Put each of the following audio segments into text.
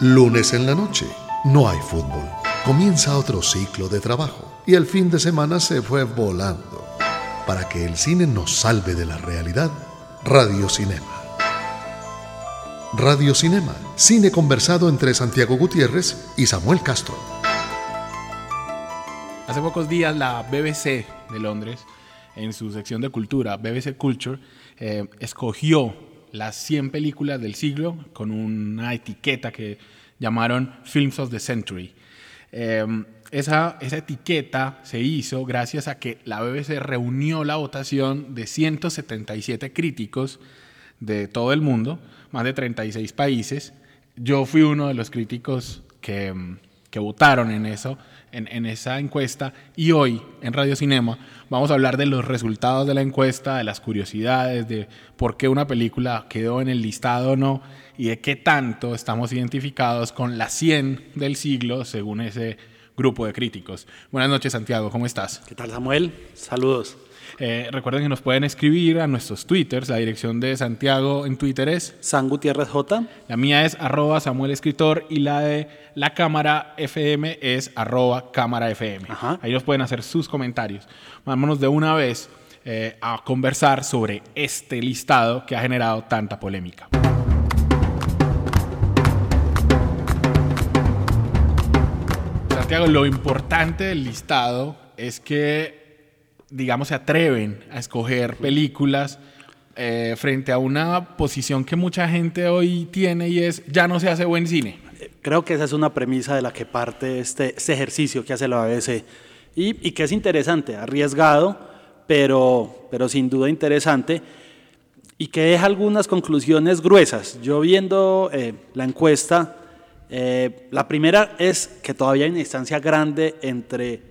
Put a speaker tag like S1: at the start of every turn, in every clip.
S1: Lunes en la noche, no hay fútbol. Comienza otro ciclo de trabajo y el fin de semana se fue volando. Para que el cine nos salve de la realidad, Radio Cinema. Radio Cinema, cine conversado entre Santiago Gutiérrez y Samuel Castro.
S2: Hace pocos días la BBC de Londres, en su sección de cultura, BBC Culture, eh, escogió las 100 películas del siglo con una etiqueta que llamaron Films of the Century. Em, esa, esa, etiqueta se hizo gracias a que la BBC reunió la votación de 177 críticos de todo el mundo, más de 36 países. Yo fui uno de los críticos que, que votaron en eso en, esa encuesta y hoy en Radio Cinema vamos a hablar de los resultados de la encuesta, de las curiosidades, de por qué una película quedó en el listado o no y de qué tanto estamos identificados con la 100 del siglo según ese grupo de críticos. Buenas noches Santiago, ¿cómo estás?
S3: ¿Qué tal Samuel? Saludos.
S2: Eh, recuerden que nos pueden escribir a nuestros twitters. La dirección de Santiago en Twitter es
S3: San Gutiérrez J.
S2: La mía es arroba Samuel Escritor y la de la cámara FM es arroba cámara FM. Ahí nos pueden hacer sus comentarios. Vámonos de una vez eh, a conversar sobre este listado que ha generado tanta polémica. Santiago, lo importante del listado es que digamos, se atreven a escoger películas eh, frente a una posición que mucha gente hoy tiene y es, ya no se hace buen cine.
S3: Creo que esa es una premisa de la que parte este, este ejercicio que hace la BBC y, y, que es interesante, arriesgado, pero, pero sin duda interesante y que deja algunas conclusiones gruesas. Yo viendo eh, la encuesta, eh, la primera es que todavía hay una distancia grande entre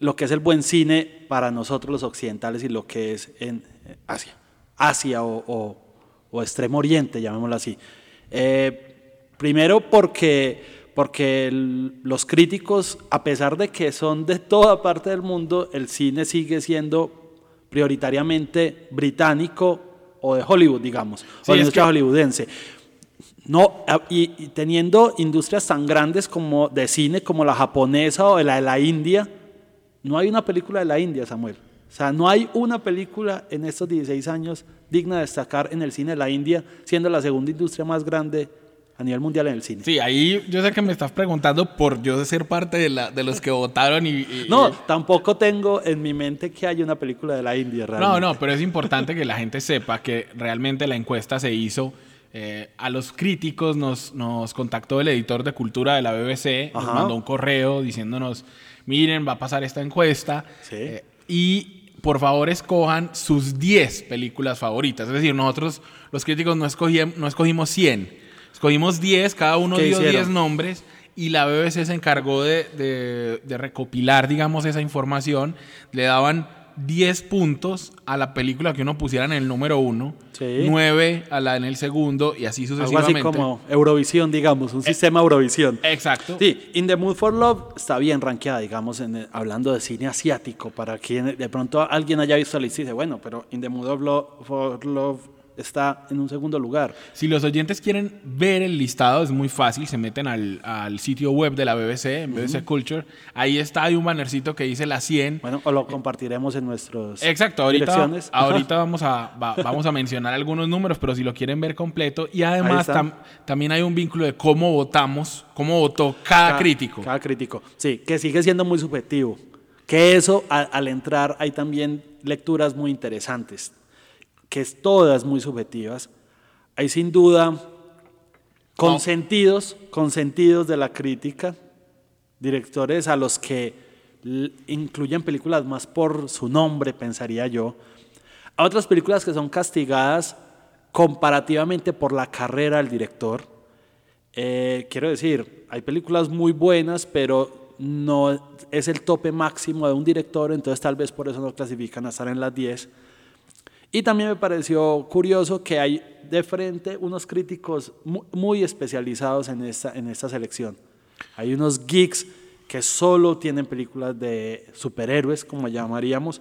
S3: lo que es el buen cine para nosotros los occidentales y lo que es en Asia, Asia o, Extremo Oriente, llamémoslo así. Eh, primero porque, porque los críticos, a pesar de que son de toda parte del mundo, el cine sigue siendo prioritariamente británico o de Hollywood, digamos, o de industria hollywoodense. No, y, y, teniendo industrias tan grandes como de cine como la japonesa o la de la India, no hay una película de la India, Samuel. O sea, no hay una película en estos 16 años digna de destacar en el cine de la India, siendo la segunda industria más grande a nivel mundial en el cine.
S2: Sí, ahí yo sé que me estás preguntando por yo ser parte de, la, de los que votaron y,
S3: No, tampoco tengo en mi mente que haya una película de la India realmente.
S2: No, no, pero es importante que la gente sepa que realmente la encuesta se hizo... Eh, a los críticos nos, nos contactó el editor de cultura de la BBC, nos mandó un correo diciéndonos miren, va a pasar esta encuesta eh, y por favor escojan sus 10 películas favoritas. Es decir, nosotros los críticos no, no escogimos 100, escogimos 10, cada uno dio 10 nombres y la BBC se encargó de, de, recopilar, digamos, esa información. Le daban 10 puntos a la película que uno pusiera en el número uno, 9 a la en el segundo y así sucesivamente.
S3: Algo así como Eurovisión, digamos, un eh, sistema Eurovisión.
S2: Exacto.
S3: Sí, In the Mood for Love está bien rankeada, digamos, en, hablando de cine asiático, para quien de pronto alguien haya visto la lista y dice, bueno, pero In the Mood for Love está en un segundo lugar.
S2: Si los oyentes quieren ver el listado, es muy fácil, se meten al, al sitio web de la BBC, en BBC Culture, ahí está, hay un bannercito que dice la 100.
S3: Bueno, o lo compartiremos en nuestros
S2: Exacto, ahorita, ahorita vamos, a, vamos a mencionar algunos números, pero si lo quieren ver completo, y además también hay un vínculo de cómo votamos, cómo votó cada, crítico.
S3: Cada crítico, sí, que sigue siendo muy subjetivo. Que eso, al entrar, hay también lecturas muy interesantes que es todas muy subjetivas, hay sin duda consentidos, consentidos de la crítica, directores a los que incluyen películas más por su nombre, pensaría yo, a otras películas que son castigadas comparativamente por la carrera del director. Eh, quiero decir, hay películas muy buenas, pero no es el tope máximo de un director, entonces tal vez por eso no clasifican a estar en las 10. Y también me pareció curioso que hay de frente unos críticos muy, especializados en esta, en esta selección. Hay unos geeks que solo tienen películas de superhéroes, como llamaríamos,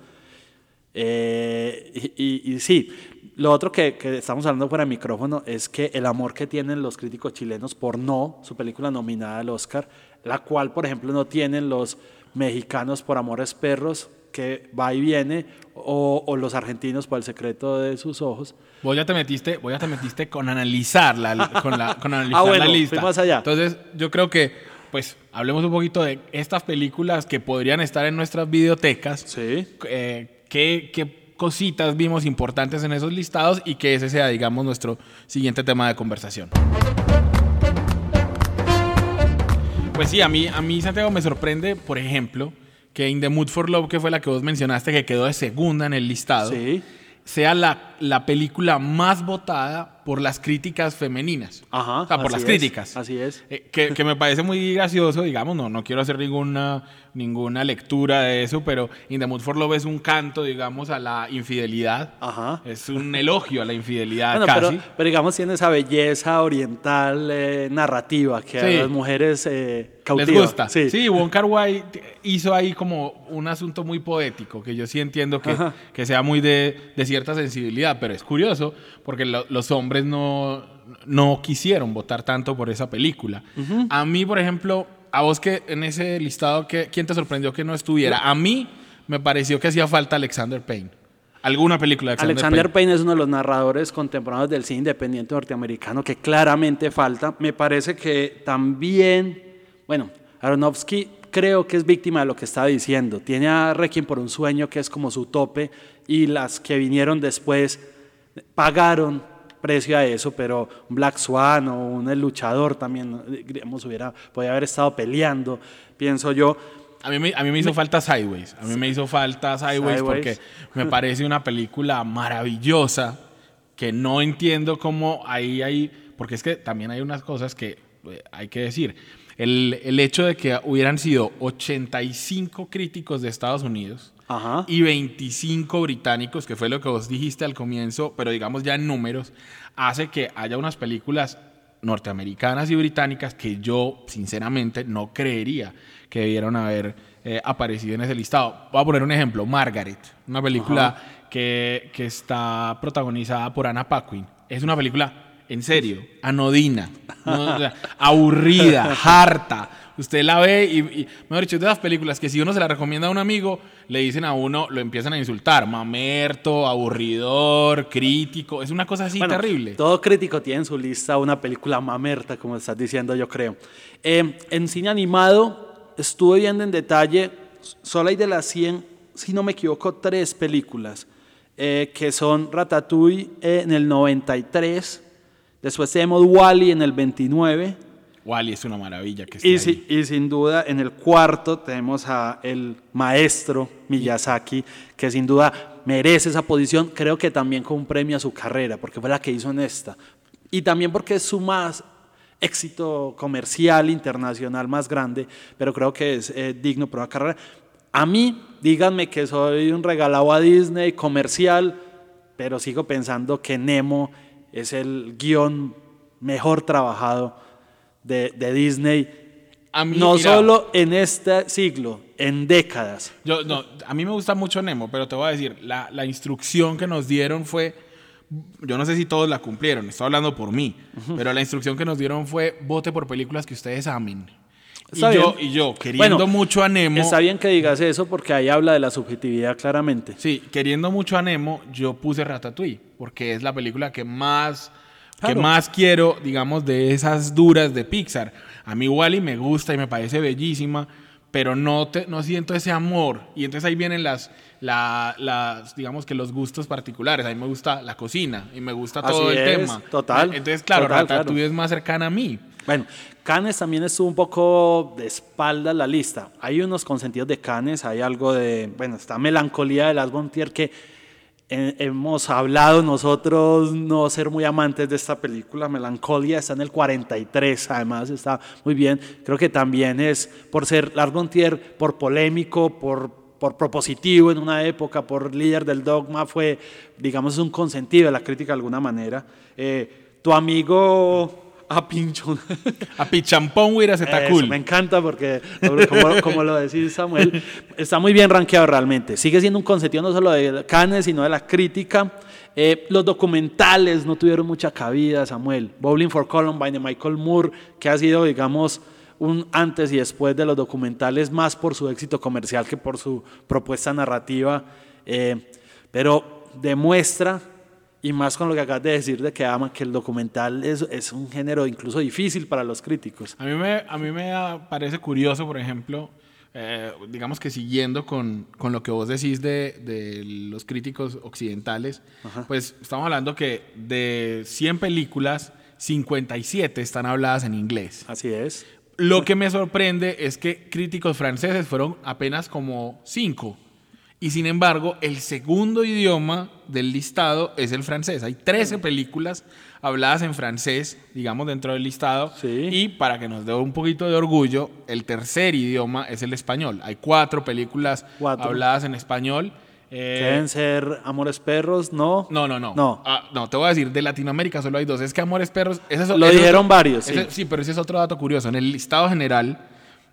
S3: Eh, y, y, sí, lo otro que, que, estamos hablando fuera de micrófono es que el amor que tienen los críticos chilenos por No, su película nominada al Oscar, la cual, por ejemplo, no tienen los mexicanos por Amores Perros, que va y viene, o, o, los argentinos por el secreto de sus ojos.
S2: Vos ya te metiste, vos ya te metiste con analizar la, con la, con analizar ah, bueno, la lista.
S3: Más allá.
S2: Entonces, yo creo que, pues, hablemos un poquito de estas películas que podrían estar en nuestras videotecas.
S3: Sí.
S2: Eh, ¿qué, ¿Qué cositas vimos importantes en esos listados y que ese sea, digamos, nuestro siguiente tema de conversación? Pues sí, a mí, a mí Santiago me sorprende, por ejemplo, que In the Mood for Love, que fue la que vos mencionaste, que quedó de segunda en el listado,
S3: sí.
S2: sea la, la película más votada por las críticas femeninas.
S3: Ajá,
S2: o sea, por las
S3: es,
S2: críticas.
S3: Así es.
S2: Eh, que, que, me parece muy gracioso, digamos, no, no quiero hacer ninguna, ninguna lectura de eso, pero In the Mood for Love es un canto, digamos, a la infidelidad.
S3: Ajá.
S2: Es un elogio a la infidelidad
S3: bueno,
S2: casi.
S3: Pero, pero, digamos, tiene esa belleza oriental eh, narrativa que sí. a las mujeres eh, cautiva.
S2: Les gusta. Sí, sí Wong Kar Wai hizo ahí como un asunto muy poético, que yo sí entiendo que, que sea muy de, de, cierta sensibilidad, pero es curioso porque lo, los hombres no, no quisieron votar tanto por esa película. Uh -huh. A mí, por ejemplo, a vos que en ese listado, que, ¿quién te sorprendió que no estuviera? A mí me pareció que hacía falta Alexander Payne. ¿Alguna película de Alexander,
S3: Alexander Payne? Payne? es uno de los narradores contemporáneos del cine independiente norteamericano que claramente falta. Me parece que también, bueno, Aronofsky creo que es víctima de lo que estaba diciendo. Tiene a Requiem por un sueño que es como su tope y las que vinieron después pagaron precio a eso, pero un Black Swan o un El Luchador también, digamos, hubiera, podía haber estado peleando, pienso yo.
S2: A mí, me, a mí me hizo me, falta Sideways, a mí me hizo falta Sideways, Sideways, porque me parece una película maravillosa que no entiendo cómo ahí hay, porque es que también hay unas cosas que eh, hay que decir. El, el hecho de que hubieran sido 85 críticos de Estados Unidos,
S3: Ajá.
S2: y 25 británicos, que fue lo que vos dijiste al comienzo, pero digamos ya en números, hace que haya unas películas norteamericanas y británicas que yo sinceramente no creería que debieron haber eh, aparecido en ese listado. Voy a poner un ejemplo, Margaret, una película que, que, está protagonizada por Anna Paquin. Es una película, en serio, anodina, no, o sea, aburrida, harta, usted la ve y, y, mejor dicho, de esas películas que si uno se la recomienda a un amigo, le dicen a uno, lo empiezan a insultar, mamerto, aburridor, crítico, es una cosa así
S3: bueno,
S2: terrible.
S3: Todo crítico tiene en su lista una película mamerta, como estás diciendo, yo creo. Eh, en cine animado, estuve viendo en detalle, solo hay de las 100, si no me equivoco, tres películas, eh, que son Ratatouille en el 93, después tenemos Wally en el 29,
S2: Wally es una maravilla que
S3: y, si, y, sin duda en el cuarto tenemos a el maestro Miyazaki, que sin duda merece esa posición, creo que también con un premio a su carrera, porque fue la que hizo en esta. Y también porque es su más éxito comercial internacional más grande, pero creo que es eh, digno por una carrera. A mí, díganme que soy un regalado a Disney comercial, pero sigo pensando que Nemo es el guion mejor trabajado de, de Disney,
S2: a mí,
S3: no
S2: mira,
S3: solo en este siglo, en décadas.
S2: Yo, no, a mí me gusta mucho Nemo, pero te voy a decir, la, la, instrucción que nos dieron fue, yo no sé si todos la cumplieron, estoy hablando por mí, uh -huh. pero la instrucción que nos dieron fue vote por películas que ustedes amen. Y yo, y yo, queriendo
S3: bueno,
S2: mucho a Nemo.
S3: Está bien que digas eso porque ahí habla de la subjetividad claramente.
S2: Sí, queriendo mucho a Nemo, yo puse Ratatouille, porque es la película que más Claro. que más quiero, digamos, de esas duras de Pixar. A mí Wally me gusta y me parece bellísima, pero no, te, no siento ese amor. Y entonces ahí vienen las, la, las, digamos que los gustos particulares. A mí me gusta la cocina y me gusta todo
S3: Así
S2: el
S3: es,
S2: tema.
S3: Total.
S2: Entonces, claro,
S3: total,
S2: Ratatouille
S3: claro.
S2: es más cercana a mí.
S3: Bueno, Cannes también estuvo un poco de espalda la lista. Hay unos consentidos de Cannes, hay algo de, bueno, está Melancolía de Las Bontier que hemos hablado nosotros no ser muy amantes de esta película. Melancolía está en el 43, además está muy bien. Creo que también es por ser Lars von Trier, por polémico, por, por propositivo en una época, por líder del dogma, fue, digamos, un consentido de la crítica de alguna manera. Eh, tu amigo a pinchón.
S2: A Pichampón hubiera está cool.
S3: Me encanta porque, como, como lo decís Samuel, está muy bien rankeado realmente. Sigue siendo un consentido no solo de Cannes, sino de la crítica. Eh, los documentales no tuvieron mucha cabida, Samuel. Bowling for Columbine de Michael Moore, que ha sido, digamos, un antes y después de los documentales, más por su éxito comercial que por su propuesta narrativa. Eh, pero demuestra, y más con lo que acabas de decir de que ama, que el documental es, es un género incluso difícil para los críticos.
S2: A mí me, a mí me parece curioso, por ejemplo, eh, digamos que siguiendo con, con, lo que vos decís de, de los críticos occidentales, Ajá. pues estamos hablando que de 100 películas, 57 están habladas en inglés.
S3: Así es.
S2: Lo que me sorprende es que críticos franceses fueron apenas como 5. Y sin embargo, el segundo idioma del listado es el francés. Hay 13 películas habladas en francés, digamos, dentro del listado.
S3: Sí.
S2: Y para que nos dé un poquito de orgullo, el tercer idioma es el español. Hay cuatro películas
S3: Cuatro.
S2: habladas en español. Eh,
S3: Deben ser Amores Perros, ¿no?
S2: no, no, no.
S3: No.
S2: Ah, no, te voy a decir, de Latinoamérica solo hay dos. Es que Amores Perros. ese es-
S3: Lo
S2: ese es
S3: dijeron
S2: otro-
S3: varios, sí.
S2: ese- sí, pero ese es otro dato curioso. En el listado general,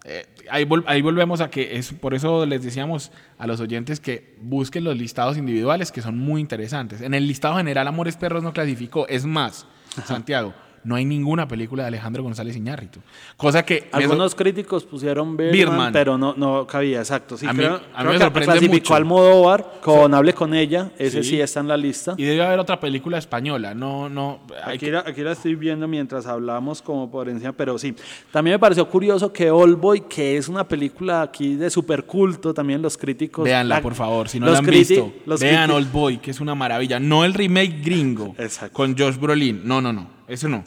S2: eh, ahí, vol- ahí volvemos a que es por eso les decíamos a los oyentes que busquen los listados individuales que son muy interesantes. En el listado general, Amores Perros no clasificó. Es más, Santiago, no hay ninguna película de Alejandro González Iñárritu. Cosa que. me
S3: Algunos críticos pusieron Birdman,
S2: Birdman.
S3: pero no, no cabía, exacto. Sí,
S2: A mí-
S3: creo,
S2: a mí
S3: creo
S2: me
S3: que
S2: sorprende
S3: clasificó
S2: mucho.
S3: Almodóvar con Hable con ella, ese sí.
S2: Sí.
S3: está en la lista.
S2: Y debe haber otra película española. No, no. hay
S3: Aquí
S2: que-
S3: la, aquí la estoy viendo mientras hablamos como por encima, pero sí. También me pareció curioso que Boy, que es una película aquí de super culto, también los críticos...
S2: Véanla,
S3: la-
S2: por favor, si no la han visto. Vean Old Boy, que es una maravilla. No el remake gringo
S3: Exacto.
S2: con Josh Brolin. No, no, no. Eso no.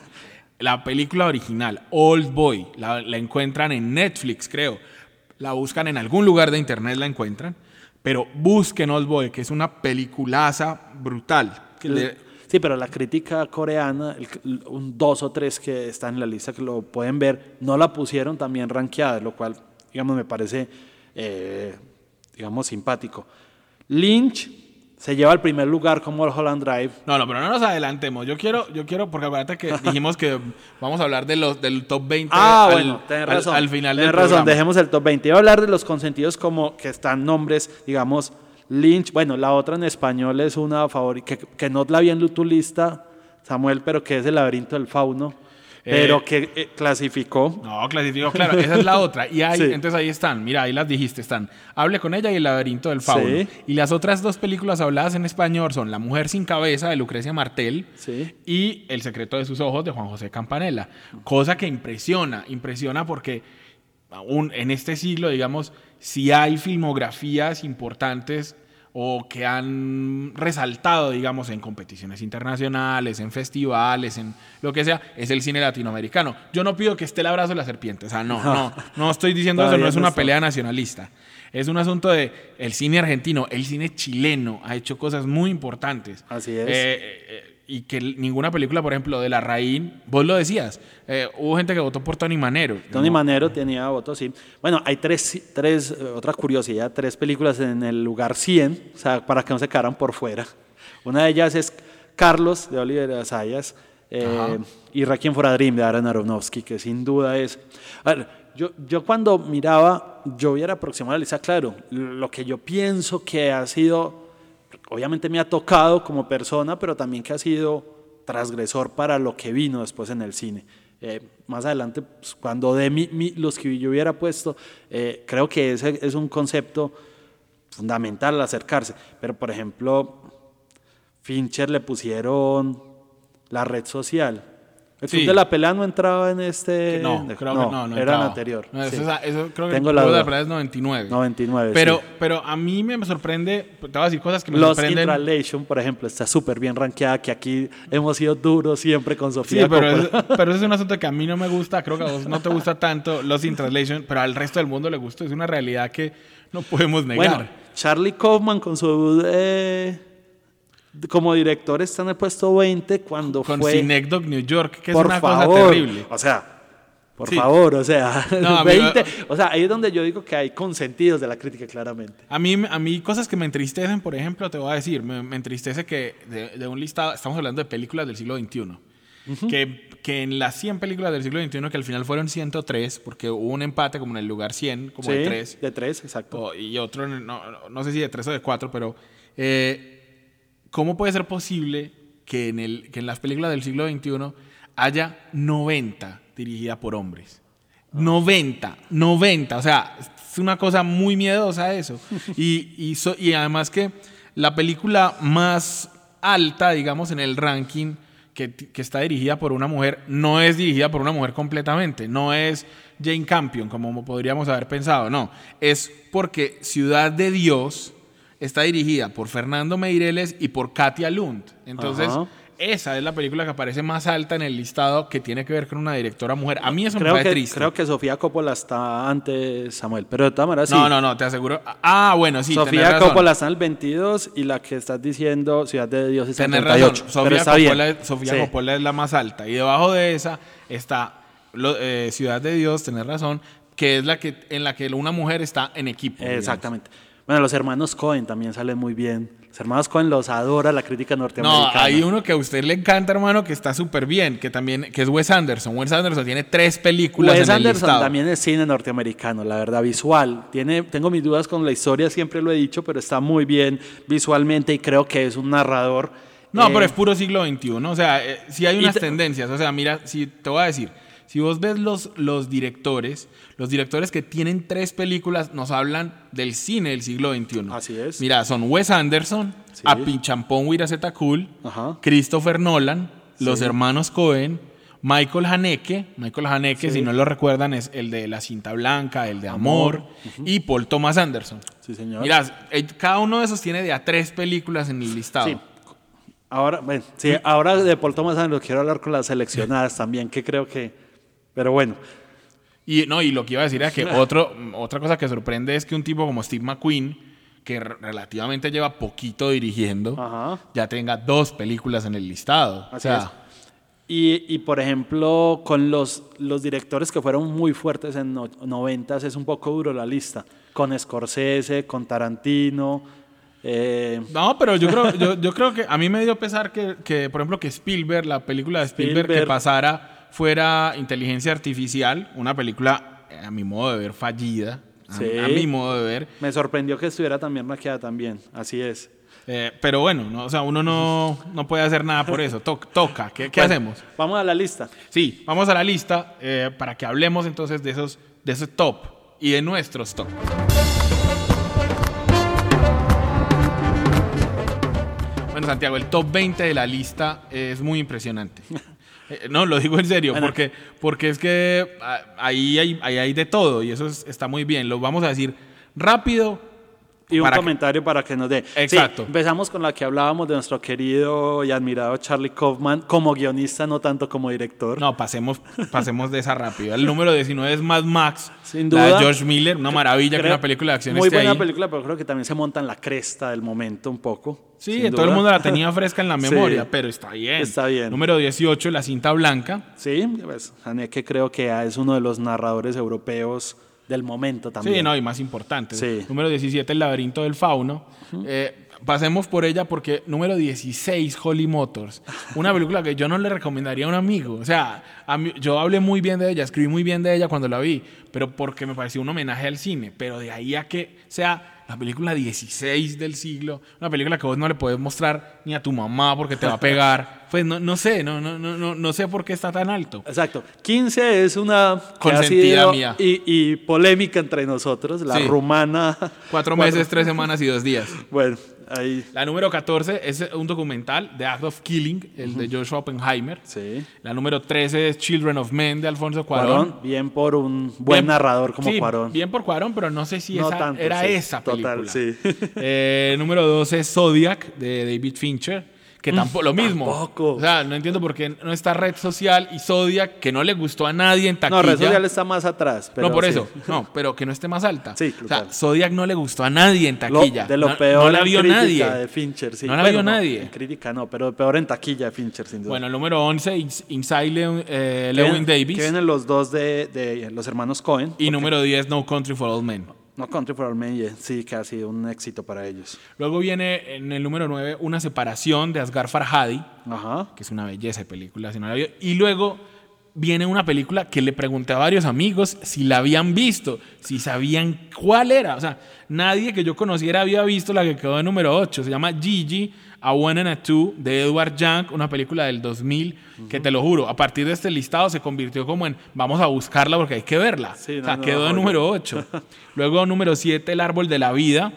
S2: La película original, Old Boy, la, encuentran en Netflix, creo. La buscan en algún lugar de internet, la encuentran. Pero busquen Old Boy, que es una peliculaza brutal.
S3: Sí, pero la crítica coreana, un dos o tres que están en la lista que lo pueden ver, no la pusieron también rankeada, lo cual, digamos, me parece, eh, digamos, simpático. Lynch se lleva el primer lugar como el Holland Drive.
S2: No, no, pero no nos adelantemos. Yo quiero, yo quiero, porque acuérdate que dijimos que vamos a hablar de los, del top 20
S3: Ah,
S2: al,
S3: bueno, tenés
S2: al-
S3: razón.
S2: al final
S3: tenés
S2: del
S3: razón,
S2: programa.
S3: dejemos el top 20. Voy a hablar de los consentidos como que están nombres, digamos, Lynch. Bueno, la otra en español es una favorita, que, que no la vi en tu lista, Samuel, pero que es el laberinto del fauno, pero
S2: Eh,
S3: que eh, clasificó.
S2: No, clasificó, claro, esa es la otra. Y ahí,
S3: Sí.
S2: entonces ahí están, mira, ahí las dijiste, están Hable con ella y El laberinto del fauno.
S3: Sí.
S2: Y las otras dos películas habladas en español son La mujer sin cabeza de Lucrecia Martel
S3: Sí.
S2: y El secreto de sus ojos de Juan José Campanella. Cosa que impresiona, impresiona porque aún en este siglo, digamos, si hay filmografías importantes o que han resaltado, digamos, en competiciones internacionales, en festivales, en lo que sea, es el cine latinoamericano. Yo no pido que esté el abrazo de la serpiente, o sea, no, no, no estoy diciendo eso, no es una pelea nacionalista. Es un asunto de el cine argentino, el cine chileno ha hecho cosas muy importantes.
S3: Así es.
S2: Eh, eh, eh, y que ninguna película, por ejemplo, de La Raín, vos lo decías, eh, hubo gente que votó por Tony Manero.
S3: Tony
S2: ¿no?
S3: Manero tenía votos, sí. Bueno, hay tres, tres, eh, otra curiosidad, tres películas en el lugar 100, o sea, para que no se quedaran por fuera. Una de ellas es Carlos, de Oliver Asayas, eh, y Requiem for a Dream, de Aaron Aronofsky, que sin duda es... A ver, yo, yo cuando miraba, yo hubiera aproximado la lista, claro, lo que yo pienso que ha sido, obviamente me ha tocado como persona, pero también que ha sido transgresor para lo que vino después en el cine. Eh, más adelante, pues, cuando de mi- mi- los que yo hubiera puesto, eh, creo que ese es un concepto fundamental al acercarse. Pero, por ejemplo, Fincher le pusieron la red social. El
S2: Sí.
S3: Club de la pelea no entraba en este.
S2: No, creo que no, no
S3: era anterior.
S2: No, eso,
S3: sí.
S2: es- eso creo que
S3: Tengo
S2: el
S3: la
S2: Club de la Pelea es 99.
S3: 99,
S2: Pero,
S3: sí.
S2: pero a mí me sorprende, te voy a decir cosas que me
S3: Los
S2: sorprenden.
S3: Translation, por ejemplo, está súper bien rankeada, que aquí hemos sido duros siempre con
S2: Sí,
S3: Sofía
S2: pero, es, pero ese es un asunto que a mí no me gusta, creo que a vos no te gusta tanto Los in Translation, pero al resto del mundo le gusta, es una realidad que no podemos negar.
S3: Bueno, Charlie Kaufman con su eh, como director está en el puesto 20 cuando
S2: Con
S3: fue
S2: Cinecdoc New York, que es
S3: por
S2: una
S3: favor,
S2: cosa terrible.
S3: O sea, por
S2: Sí.
S3: favor, o sea,
S2: No, a mí-
S3: 20, o sea, ahí es donde yo digo que hay consentidos de la crítica claramente.
S2: A mí, a mí cosas que me entristecen, por ejemplo, te voy a decir, me, me entristece que de, de un listado, estamos hablando de películas del siglo XXI, que, que en las 100 películas del siglo XXI, que al final fueron 103, porque hubo un empate como en el lugar 100, como de
S3: Sí,
S2: 3,
S3: De tres, exacto.
S2: y otro, no- no sé si de 3 o de 4, pero eh, ¿cómo puede ser posible que en, el, que en las películas del siglo XXI haya 90 dirigidas por hombres? 90, 90, o sea, es una cosa muy miedosa eso. Y, y, so- y además que la película más alta, digamos, en el ranking que, que está dirigida por una mujer, no es dirigida por una mujer completamente, no es Jane Campion, como podríamos haber pensado, no, es porque Ciudad de Dios está dirigida por Fernando Meireles y por Katia Lund. Entonces,
S3: Ajá.
S2: esa es la película que aparece más alta en el listado que tiene que ver con una directora mujer. A mí eso me
S3: Creo
S2: parece
S3: que,
S2: triste.
S3: creo que Sofía Coppola está antes Samuel, pero de todas maneras sí.
S2: No, no, no, te aseguro. Ah, bueno, sí,
S3: Sofía. Coppola está en el 22 y la que estás diciendo Ciudad de Dios en el
S2: Tenés
S3: 38.
S2: razón. Sofía. Coppola, es- Sofía
S3: Sí.
S2: Coppola es la más alta. Y debajo de esa está lo- eh, Ciudad de Dios, tenés razón, que es la que en la que una mujer está en equipo. digamos.
S3: Bueno, los hermanos Cohen también salen muy bien. Los hermanos Cohen los adora la crítica
S2: No,
S3: norteamericana.
S2: hay uno que a usted le encanta, hermano, que está súper bien, que también que es Wes Anderson. Wes Anderson tiene tres películas
S3: Wes
S2: en el
S3: Anderson
S2: listado.
S3: también es cine norteamericano, la verdad, visual. Tiene, tengo mis dudas con la historia, siempre lo he dicho, pero está muy bien visualmente y creo que es un narrador.
S2: No,
S3: eh,
S2: pero es puro siglo XXI. O sea, eh, sí hay unas
S3: te-
S2: tendencias. O sea, mira, si te voy a decir, si vos ves los, los directores, los directores que tienen tres películas nos hablan del cine del siglo XXI.
S3: Así es.
S2: Mira, son Wes Anderson,
S3: Sí.
S2: A Pinchampón Wiraceta Cool. Christopher Nolan, los hermanos Cohen, Michael Haneke, Michael Haneke, si no lo recuerdan, es el de La Cinta Blanca, el de Amor, y Paul Thomas Anderson.
S3: Sí, señor.
S2: Mira, eh, cada uno de esos tiene de a tres películas en el listado.
S3: Sí. Ahora, bueno, sí, ahora de Paul Thomas Anderson quiero hablar con las seleccionadas también, que creo que. Pero bueno,
S2: Y no, y lo que iba a decir era que otro, otra cosa que sorprende es que un tipo como Steve McQueen, que re- relativamente lleva poquito dirigiendo,
S3: Ajá.
S2: ya tenga dos películas en el listado. o sea,
S3: es. Y, y, por ejemplo, con los, los directores que fueron muy fuertes en no- noventas es un poco duro la lista. Con Scorsese, con Tarantino. eh,
S2: no, pero yo creo, yo, yo creo que a mí me dio pesar que, que, por ejemplo, que Spielberg, la película de Spielberg, que pasara fuera Inteligencia Artificial, una película, eh, a mi modo de ver, fallida. A,
S3: Sí.
S2: a mi modo de ver.
S3: me sorprendió que estuviera también maquillada también. Así es.
S2: Eh, pero bueno, no, o sea, uno no, no puede hacer nada por eso. To- toca. ¿Qué, qué
S3: Bueno,
S2: hacemos?
S3: Vamos a la lista.
S2: Sí, vamos a la lista eh, para que hablemos entonces de esos, de esos top y de nuestros top. Bueno, Santiago, el top 20 de la lista es muy impresionante. Eh, No, lo digo en serio,
S3: Bueno.
S2: porque, porque es que ah, ahí hay, ahí hay de todo y eso es- está muy bien. Lo vamos a decir rápido.
S3: Y un
S2: que-
S3: comentario para que nos dé. Sí,
S2: Exacto.
S3: empezamos con la que hablábamos de nuestro querido y admirado Charlie Kaufman como guionista, no tanto como director.
S2: No, pasemos, pasemos de esa rápido. El número 19 es Mad Max,
S3: Sin
S2: la de
S3: duda.
S2: George Miller, una maravilla que
S3: Creo-
S2: una película de acción
S3: Muy
S2: esté
S3: buena
S2: ahí.
S3: película, pero creo que también se monta en la cresta del momento un poco.
S2: Sí, todo el
S3: duda.
S2: mundo la tenía fresca en la
S3: Sí.
S2: memoria, pero está bien.
S3: Está bien.
S2: Número 18, La cinta blanca.
S3: Sí, pues Haneke creo que es uno de los narradores europeos del momento también.
S2: Sí, no, y más importante.
S3: Sí.
S2: Número 17, El laberinto del fauno. Eh, pasemos por ella porque número 16, Holly Motors. Una película que yo no le recomendaría a un amigo. O sea, a mí- yo hablé muy bien de ella, escribí muy bien de ella cuando la vi, pero porque me pareció un homenaje al cine. Pero de ahí a que sea la película 16 del siglo, una película que vos no le puedes mostrar ni a tu mamá porque te va a pegar. Pues no, no sé, no, no, no, no, no sé por qué está tan alto.
S3: Exacto. 15 es una
S2: Consentida mía.
S3: Y, y polémica entre nosotros, la
S2: Sí.
S3: rumana.
S2: Cuatro meses, tres semanas y dos días.
S3: Bueno, ahí
S2: La número 14 es un documental, The Act of Killing, el de Joshua Oppenheimer.
S3: sí.
S2: La número 13 es Children of Men de Alfonso Cuarón.
S3: Cuarón, bien por un buen
S2: Bien-
S3: narrador como
S2: sí,
S3: Cuarón.
S2: Bien por Cuarón, pero no sé si
S3: No
S2: esa
S3: tanto,
S2: era
S3: sí.
S2: esa película.
S3: Total, sí.
S2: Eh, número 12 es Zodiac de David Fincher. Que tampoco, lo mismo.
S3: Tampoco.
S2: O sea, no entiendo por qué no está Red Social y Zodiac, que no le gustó a nadie en taquilla.
S3: No, Red Social está más atrás. pero
S2: no, por
S3: sí.
S2: eso. No, pero que no esté más alta.
S3: Sí,
S2: o sea. Zodiac no le gustó a nadie en
S3: Lo-
S2: taquilla.
S3: de lo
S2: no,
S3: peor
S2: no la vio nadie.
S3: de Fincher, sí.
S2: No la
S3: Bueno,
S2: vio nadie.
S3: en crítica no, pero peor en taquilla de Fincher, sin duda.
S2: Bueno, el número 11, Ins- Inside Lewin, eh, Lewin Davis.
S3: Que vienen los dos de, de los hermanos Cohen.
S2: Y número 10, No Country for Old Men.
S3: No Country for yeah, sí, que ha sido un éxito para ellos.
S2: Luego viene en el número 9 Una separación de Asghar Farhadi,
S3: Ajá.
S2: que es una belleza de película. si no la vio. Y luego viene una película que le pregunté a varios amigos si la habían visto, si sabían cuál era. O sea, nadie que yo conociera había visto la que quedó de número 8. Se llama Gigi, A One and a Two, de Edward Young, una película del 2000, que te lo juro, a partir de este listado se convirtió como en vamos a buscarla porque hay que verla.
S3: Sí, no,
S2: o sea,
S3: no,
S2: quedó
S3: joya.
S2: número 8. Luego número 7, El Árbol de la Vida.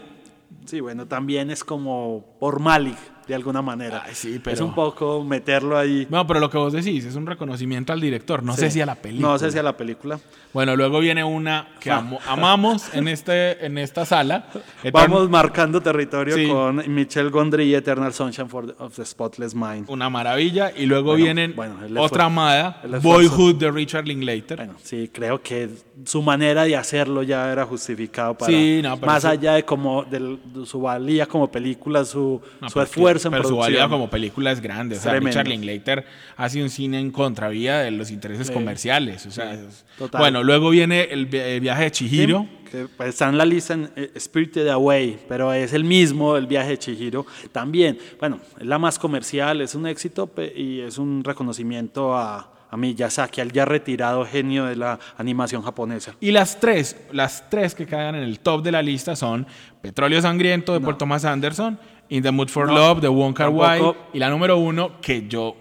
S3: Sí, bueno, también es como por Malik, de alguna manera.
S2: Ay, sí,
S3: Es
S2: pero-
S3: un poco meterlo ahí.
S2: No, pero lo que vos decís es un reconocimiento al director, no
S3: Sí.
S2: sé si a la película.
S3: No sé si a la película.
S2: Bueno, luego viene una que amo- amamos en, este, en esta sala. Etern-
S3: Vamos marcando territorio
S2: Sí.
S3: con Michel Gondry y Eternal Sunshine for the- of the Spotless Mind.
S2: Una maravilla. Y luego
S3: Bueno,
S2: vienen
S3: bueno,
S2: otra amada. Boyhood de Richard Linklater.
S3: Bueno, sí, creo que su manera de hacerlo ya era justificado para
S2: Sí, no,
S3: más
S2: sí.
S3: allá de como del- de su valía como película, su,
S2: No,
S3: su esfuerzo en
S2: pero su
S3: producción.
S2: valía como película es grande. O sea. Richard Linklater hace un cine en contravía de los intereses
S3: Sí.
S2: comerciales. O sea, es-
S3: total.
S2: bueno, luego viene el, vi- el viaje de Chihiro.
S3: que pues, está en la lista en eh, Spirited Away, pero es el mismo el viaje de Chihiro. También, bueno, es la más comercial, es un éxito y es un reconocimiento a, a Miyazaki, al ya retirado genio de la animación japonesa.
S2: Y las tres, las tres que quedan en el top de la lista son Petróleo Sangriento de Paul Thomas Anderson, In the Mood for
S3: No,
S2: Love Kar Wai
S3: tampoco.
S2: y la número uno que yo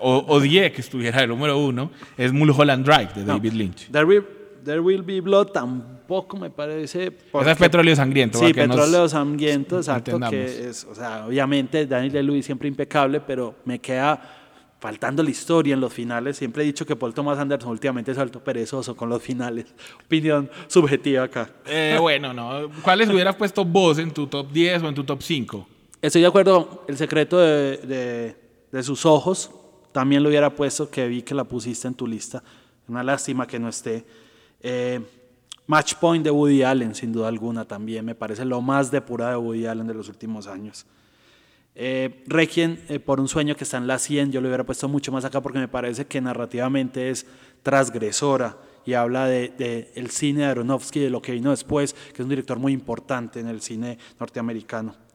S2: o- odié que estuviera el número uno es Mulholland Drive de David Lynch.
S3: There will, There Will Be Blood tampoco me parece... Porque-
S2: es Petróleo Sangriento.
S3: Sí, Petróleo Sangriento, exacto, que es, o sea, obviamente Daniel Lewis siempre impecable, pero me queda faltando la historia en los finales. Siempre he dicho que Paul Thomas Anderson últimamente es alto perezoso con los finales. Opinión subjetiva acá.
S2: Eh, bueno, no. ¿Cuáles hubieras puesto vos en tu top 10 o en tu top 5?
S3: Estoy de acuerdo, el secreto de, sus ojos, también lo hubiera puesto, que vi que la pusiste en tu lista. Una lástima que no esté. Eh, Match Point de Woody Allen, sin duda alguna, también me parece lo más depurado de Woody Allen de los últimos años. Eh, Requiem eh, por un sueño que está en la 100, yo lo hubiera puesto mucho más acá porque me parece que narrativamente es transgresora y habla de, de el cine de Aronofsky, de lo que vino después, que es un director muy importante en el cine norteamericano.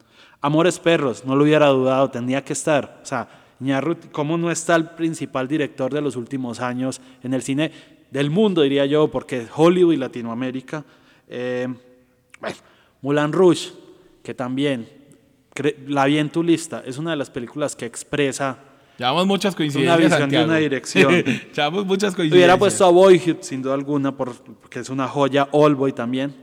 S3: Amores Perros, no lo hubiera dudado, tendría que estar. O sea, ¿cómo no está el principal director de los últimos años en el cine del mundo, diría yo, porque Hollywood y Latinoamérica? Eh, bueno, Mulan Rouge, que también la vi en tu lista, es una de las películas que expresa.
S2: Llevamos muchas coincidencias.
S3: visión de una dirección.
S2: Llevamos muchas coincidencias.
S3: Hubiera puesto a Boyhood, sin duda alguna, por- porque es una joya. All Boy también.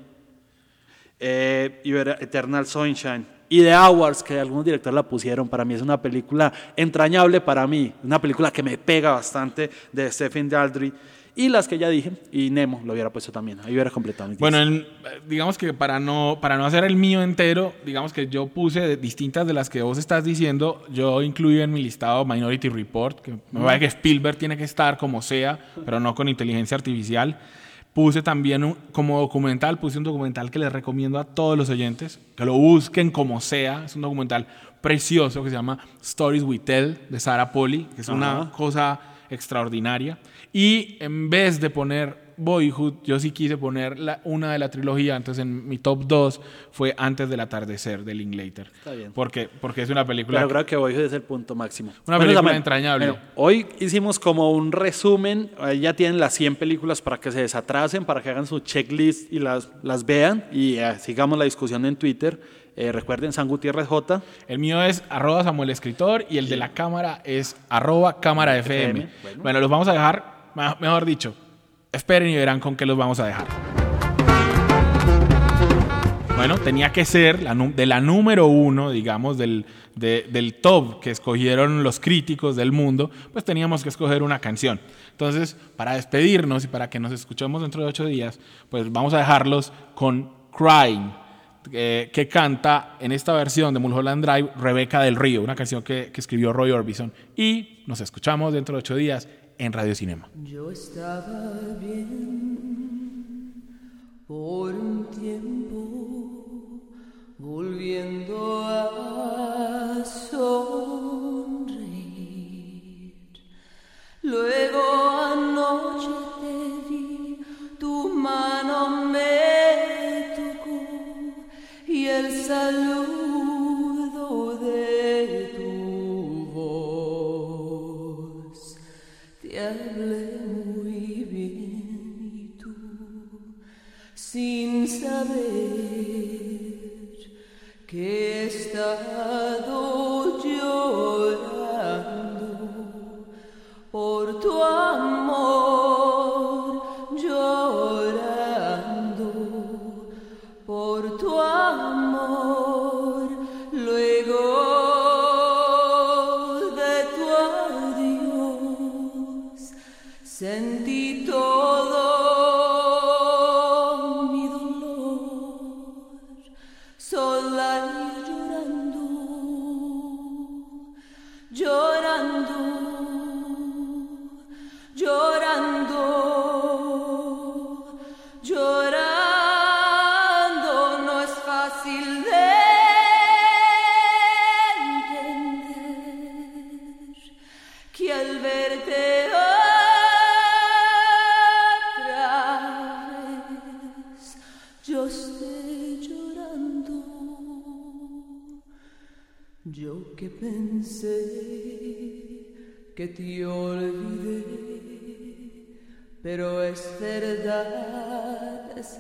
S3: Eh, y hubiera Eternal Sunshine. Y The Hours, que algunos directores la pusieron. Para mí es una película entrañable para mí. Una película que me pega bastante de Stephen Daldry. Y las que ya dije. Y Nemo lo hubiera puesto también. Ahí hubiera completado mi
S2: Bueno, digamos que para no, para no hacer el mío entero, digamos que yo puse de- distintas de las que vos estás diciendo, yo incluí en mi listado Minority Report, que me parece que Spielberg tiene que estar como sea, pero no con inteligencia artificial. Puse también un- como documental, puse un documental que les recomiendo a todos los oyentes, que lo busquen como sea, es un documental precioso que se llama Stories We Tell de Sarah Polly, que es una cosa extraordinaria. Y en vez de poner Boyhood, yo sí quise poner la- una de la trilogía, entonces en mi top 2 fue Antes del atardecer de Linklater.
S3: Está bien.
S2: Porque, porque es una película...
S3: Pero creo que Boyhood es el punto máximo.
S2: Una película
S3: también,
S2: entrañable.
S3: hoy hicimos como un resumen. Ahí ya tienen las 100 películas para que se desatrasen, para que hagan su checklist y las, las vean. Y eh, sigamos la discusión en Twitter. Eh, recuerden, San Gutiérrez J.
S2: El mío es arroba Samuel Escritor y el de la cámara es arroba cámara FM.
S3: FM, bueno.
S2: Bueno. los vamos a dejar, mejor dicho, esperen y verán con qué los vamos a dejar. Bueno, tenía que ser de la número uno, digamos, del, de- del top que escogieron los críticos del mundo, pues teníamos que escoger una canción. Entonces, para despedirnos y para que nos escuchemos dentro de ocho días, pues vamos a dejarlos con Crying, eh, que canta en esta versión de Mulholland Drive Rebeca del Río, una canción que, que escribió Roy Orbison. Y nos escuchamos dentro de ocho días en Radio Cinema.
S4: Yo estaba bien por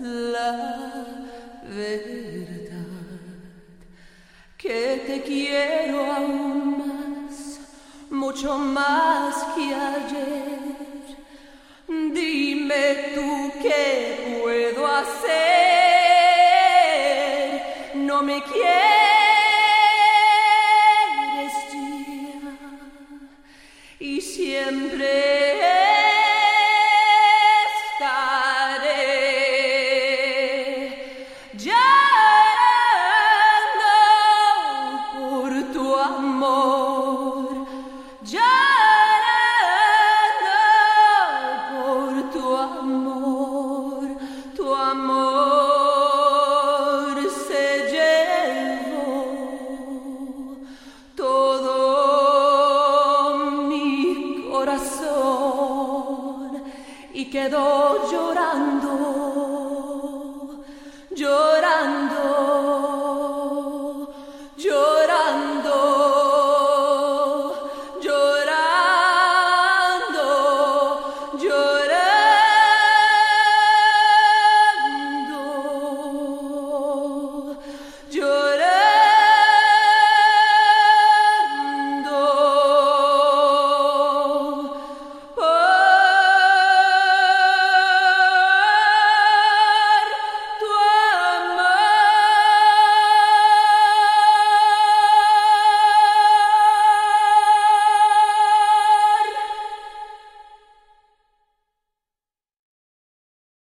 S4: la verdad, que te quiero aún más, mucho más que ayer. Dime tú qué puedo hacer, no me quieres. quedo yo.